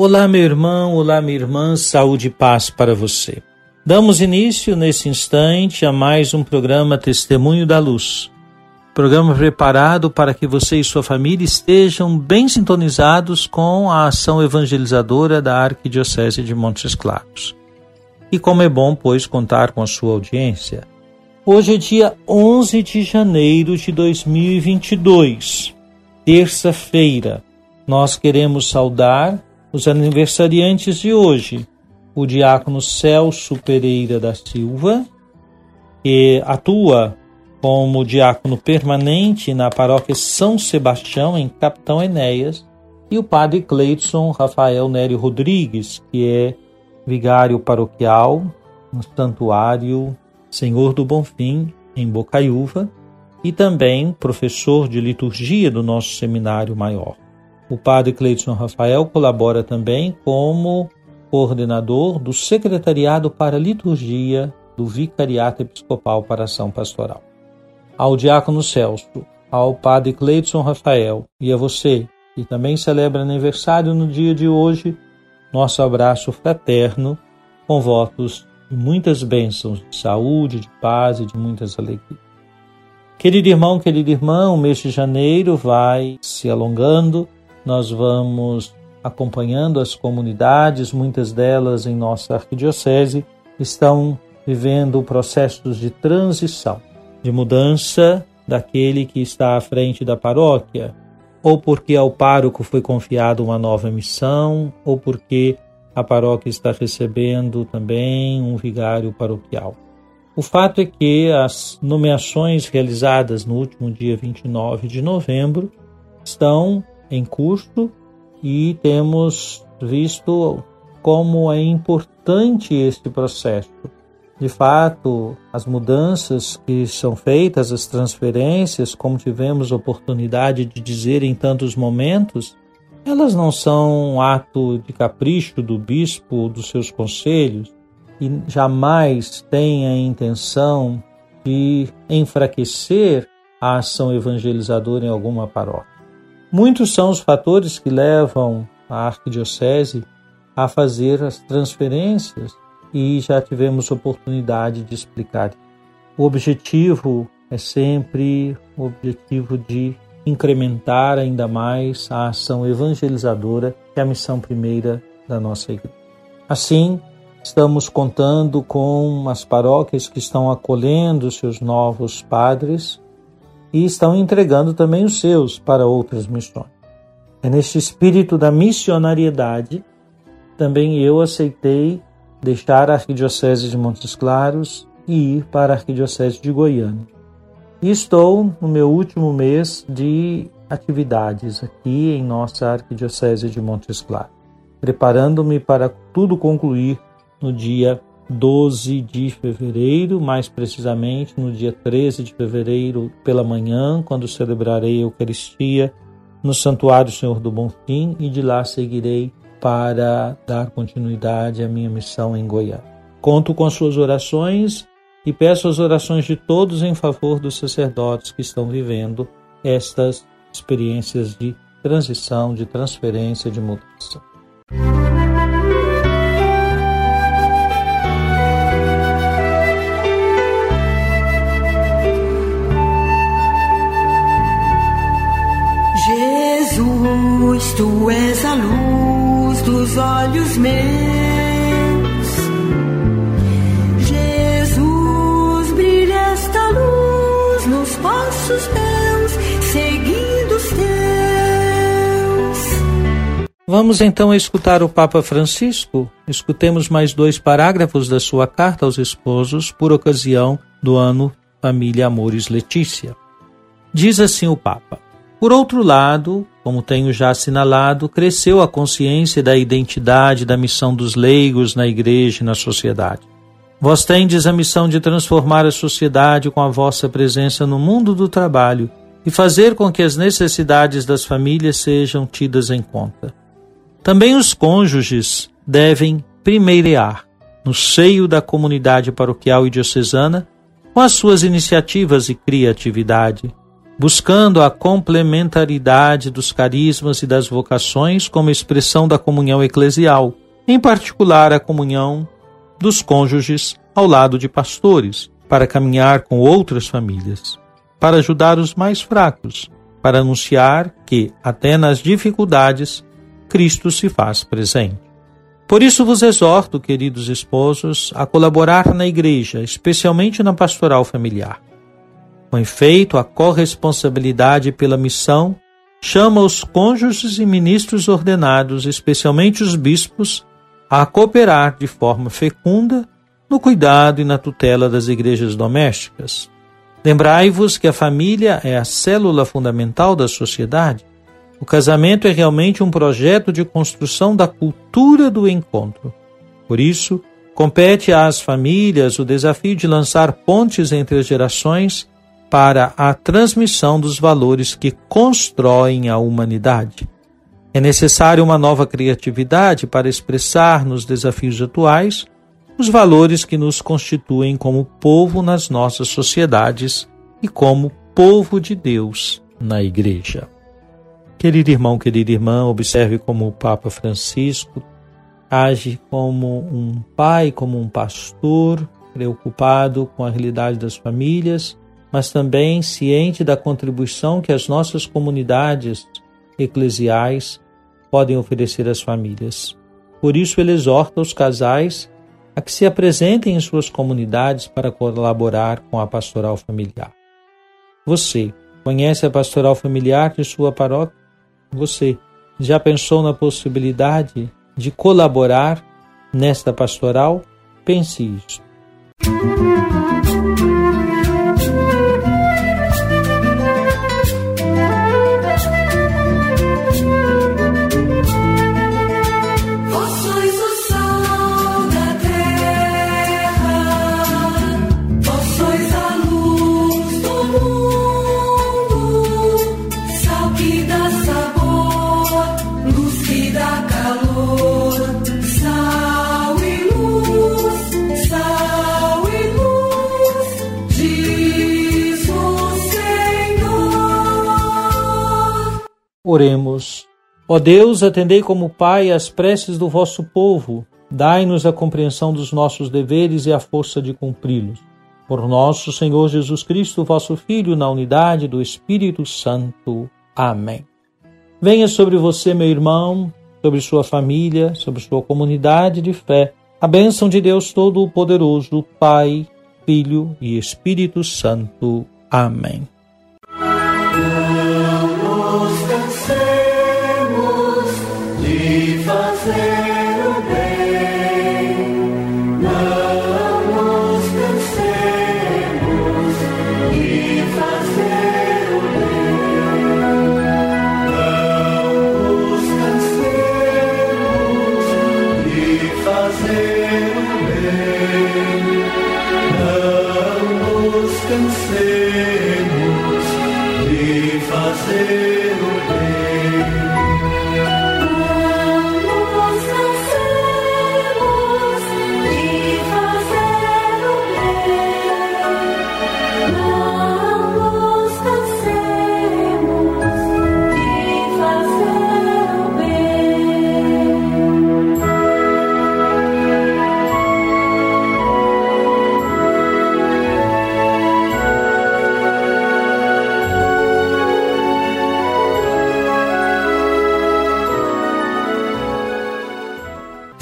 Olá, meu irmão, olá, minha irmã, saúde e paz para você. Damos início nesse instante a mais um programa Testemunho da Luz. Programa preparado para que você e sua família estejam bem sintonizados com a ação evangelizadora da Arquidiocese de Montes Claros. E como é bom, pois, contar com a sua audiência. Hoje é dia 11 de janeiro de 2022, terça-feira. Nós queremos saudar os aniversariantes de hoje, o diácono Celso Pereira da Silva, que atua como diácono permanente na paróquia São Sebastião, em Capitão Enéas, e o padre Cleidson Rafael Nério Rodrigues, que é vigário paroquial no Santuário Senhor do Bonfim, em Bocaiúva, e também professor de liturgia do nosso seminário maior. O padre Cleiton Rafael colabora também como coordenador do Secretariado para Liturgia do Vicariato Episcopal para Ação Pastoral. Ao diácono Celso, ao padre Cleiton Rafael e a você, que também celebra aniversário no dia de hoje, nosso abraço fraterno com votos de muitas bênçãos de saúde, de paz e de muitas alegrias. Querido irmão, querida irmã, o mês de janeiro vai se alongando nós vamos acompanhando as comunidades, muitas delas em nossa arquidiocese estão vivendo processos de transição, de mudança daquele que está à frente da paróquia, ou porque ao pároco foi confiada uma nova missão, ou porque a paróquia está recebendo também um vigário paroquial. O fato é que as nomeações realizadas no último dia 29 de novembro estão em curso e temos visto como é importante este processo. De fato, as mudanças que são feitas, as transferências, como tivemos oportunidade de dizer em tantos momentos, elas não são um ato de capricho do bispo ou dos seus conselhos e jamais têm a intenção de enfraquecer a ação evangelizadora em alguma paróquia. Muitos são os fatores que levam a arquidiocese a fazer as transferências e já tivemos oportunidade de explicar. O objetivo é sempre o objetivo de incrementar ainda mais a ação evangelizadora, que é a missão primeira da nossa igreja. Assim, estamos contando com as paróquias que estão acolhendo seus novos padres e estão entregando também os seus para outras missões. É neste espírito da missionariedade também eu aceitei deixar a Arquidiocese de Montes Claros e ir para a Arquidiocese de Goiânia. E estou no meu último mês de atividades aqui em nossa Arquidiocese de Montes Claros, preparando-me para tudo concluir no dia 12 de fevereiro, mais precisamente no dia 13 de fevereiro pela manhã, quando celebrarei a Eucaristia no Santuário Senhor do Bonfim e de lá seguirei para dar continuidade à minha missão em Goiás. Conto com as suas orações e peço as orações de todos em favor dos sacerdotes que estão vivendo estas experiências de transição, de transferência, de mudança. Jesus. olhos meus. Jesus, brilha esta luz nos passos meus, seguindo os teus. Vamos então escutar o Papa Francisco. Escutemos mais dois parágrafos da sua carta aos esposos por ocasião do ano Família Amores Letícia. Diz assim o Papa: Por outro lado, como tenho já assinalado, cresceu a consciência da identidade da missão dos leigos na igreja e na sociedade. Vós tendes a missão de transformar a sociedade com a vossa presença no mundo do trabalho e fazer com que as necessidades das famílias sejam tidas em conta. Também os cônjuges devem primeirear no seio da comunidade paroquial e diocesana com as suas iniciativas e criatividade, buscando a complementaridade dos carismas e das vocações como expressão da comunhão eclesial, em particular a comunhão dos cônjuges ao lado de pastores, para caminhar com outras famílias, para ajudar os mais fracos, para anunciar que, até nas dificuldades, Cristo se faz presente. Por isso vos exorto, queridos esposos, a colaborar na igreja, especialmente na pastoral familiar. Com efeito, a corresponsabilidade pela missão chama os cônjuges e ministros ordenados, especialmente os bispos, a cooperar de forma fecunda no cuidado e na tutela das igrejas domésticas. Lembrai-vos que a família é a célula fundamental da sociedade o casamento é realmente um projeto de construção da cultura do encontro. Por isso, compete às famílias o desafio de lançar pontes entre as gerações para a transmissão dos valores que constroem a humanidade. É necessária uma nova criatividade para expressar nos desafios atuais os valores que nos constituem como povo nas nossas sociedades e como povo de Deus na Igreja. Querido irmão, querida irmã, observe como o Papa Francisco age como um pai, como um pastor, preocupado com a realidade das famílias, mas também ciente da contribuição que as nossas comunidades eclesiais podem oferecer às famílias. Por isso, ele exorta os casais a que se apresentem em suas comunidades para colaborar com a pastoral familiar. Você conhece a pastoral familiar de sua paróquia? Você já pensou na possibilidade de colaborar nesta pastoral? Pense isso. Oremos. Ó Deus, atendei como Pai as preces do vosso povo, dai-nos a compreensão dos nossos deveres e a força de cumpri-los. Por nosso Senhor Jesus Cristo, vosso Filho, na unidade do Espírito Santo. Amém. Venha sobre você, meu irmão, sobre sua família, sobre sua comunidade de fé, a bênção de Deus Todo-Poderoso, Pai, Filho e Espírito Santo. Amém. sei.